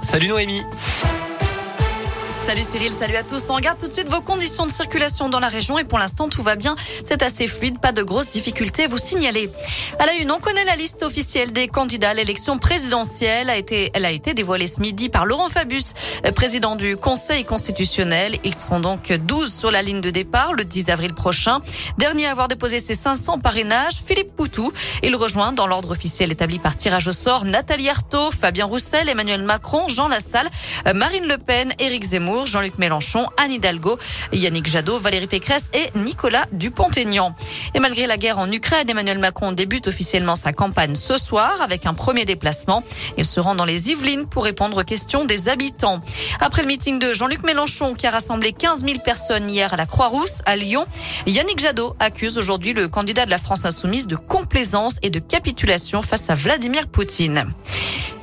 Salut Noémie. Salut Cyril, salut à tous. On regarde tout de suite vos conditions de circulation dans la région et pour l'instant tout va bien. C'est assez fluide, pas de grosses difficultés à vous signaler. À la une, on connaît la liste officielle des candidats à l'élection présidentielle. A été, elle a été dévoilée ce midi par Laurent Fabius, président du Conseil constitutionnel. Ils seront donc 12 sur la ligne de départ le 10 avril prochain. Dernier à avoir déposé ses 500 parrainages, Philippe Poutou. Il rejoint dans l'ordre officiel établi par tirage au sort Nathalie Arthaud, Fabien Roussel, Emmanuel Macron, Jean Lassalle, Marine Le Pen, Éric Zemmour. Jean-Luc Mélenchon, Anne Hidalgo, Yannick Jadot, Valérie Pécresse et Nicolas Dupont-Aignan. Et malgré la guerre en Ukraine, Emmanuel Macron débute officiellement sa campagne ce soir avec un premier déplacement. Il se rend dans les Yvelines pour répondre aux questions des habitants. Après le meeting de Jean-Luc Mélenchon qui a rassemblé 15 000 personnes hier à la Croix-Rousse à Lyon, Yannick Jadot accuse aujourd'hui le candidat de la France insoumise de complaisance et de capitulation face à Vladimir Poutine.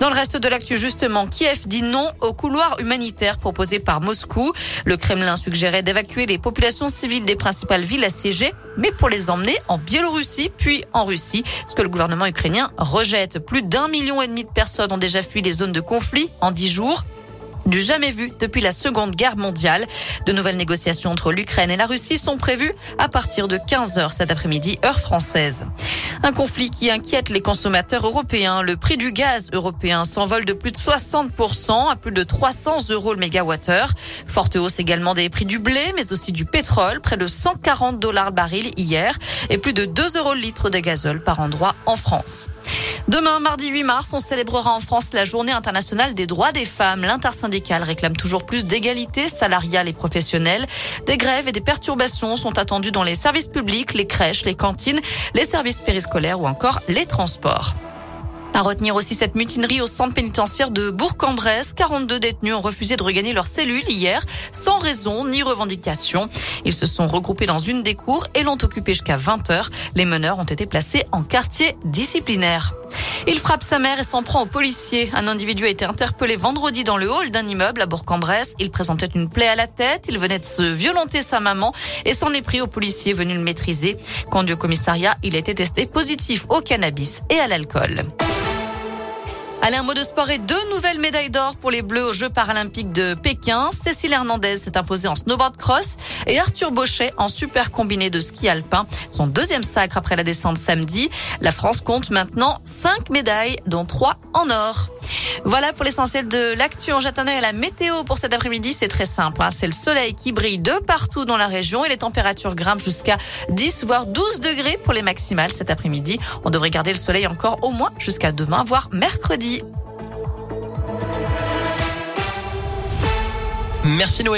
Dans le reste de l'actu, justement, Kiev dit non au couloir humanitaire proposé par Moscou. Le Kremlin suggérait d'évacuer les populations civiles des principales villes assiégées, mais pour les emmener en Biélorussie, puis en Russie, ce que le gouvernement ukrainien rejette. Plus d'un million et demi de personnes ont déjà fui les zones de conflit en dix jours du jamais vu depuis la Seconde Guerre mondiale. De nouvelles négociations entre l'Ukraine et la Russie sont prévues à partir de 15 heures cet après-midi, heure française. Un conflit qui inquiète les consommateurs européens. Le prix du gaz européen s'envole de plus de 60% à plus de 300 euros le mégawattheure. Forte hausse également des prix du blé, mais aussi du pétrole, près de 140 dollars le baril hier et plus de 2 euros le litre de gazole par endroit en France. Demain, mardi 8 mars, on célébrera en France la journée internationale des droits des femmes. L'intersyndicale réclame toujours plus d'égalité salariale et professionnelle. Des grèves et des perturbations sont attendues dans les services publics, les crèches, les cantines, les services périscolaires ou encore les transports. À retenir aussi cette mutinerie au centre pénitentiaire de Bourg-en-Bresse. 42 détenus ont refusé de regagner leur cellule hier, sans raison ni revendication. Ils se sont regroupés dans une des cours et l'ont occupé jusqu'à 20 heures. Les meneurs ont été placés en quartier disciplinaire. Il frappe sa mère et s'en prend au policier. Un individu a été interpellé vendredi dans le hall d'un immeuble à Bourg-en-Bresse. Il présentait une plaie à la tête. Il venait de se violenter sa maman et s'en est pris au policier venu le maîtriser. Conduit au commissariat, il a été testé positif au cannabis et à l'alcool. Allez, un mot sport et deux nouvelles médailles d'or pour les Bleus aux Jeux paralympiques de Pékin. Cécile Hernandez s'est imposée en snowboard cross et Arthur Bauchet en super combiné de ski alpin. Son deuxième sacre après la descente samedi. La France compte maintenant cinq médailles, dont trois en or. Voilà pour l'essentiel de l'actu. En jetant à la météo pour cet après-midi, c'est très simple. Hein. C'est le soleil qui brille de partout dans la région et les températures grimpent jusqu'à 10 voire 12 degrés pour les maximales cet après-midi. On devrait garder le soleil encore au moins jusqu'à demain, voire mercredi. Merci Noémie.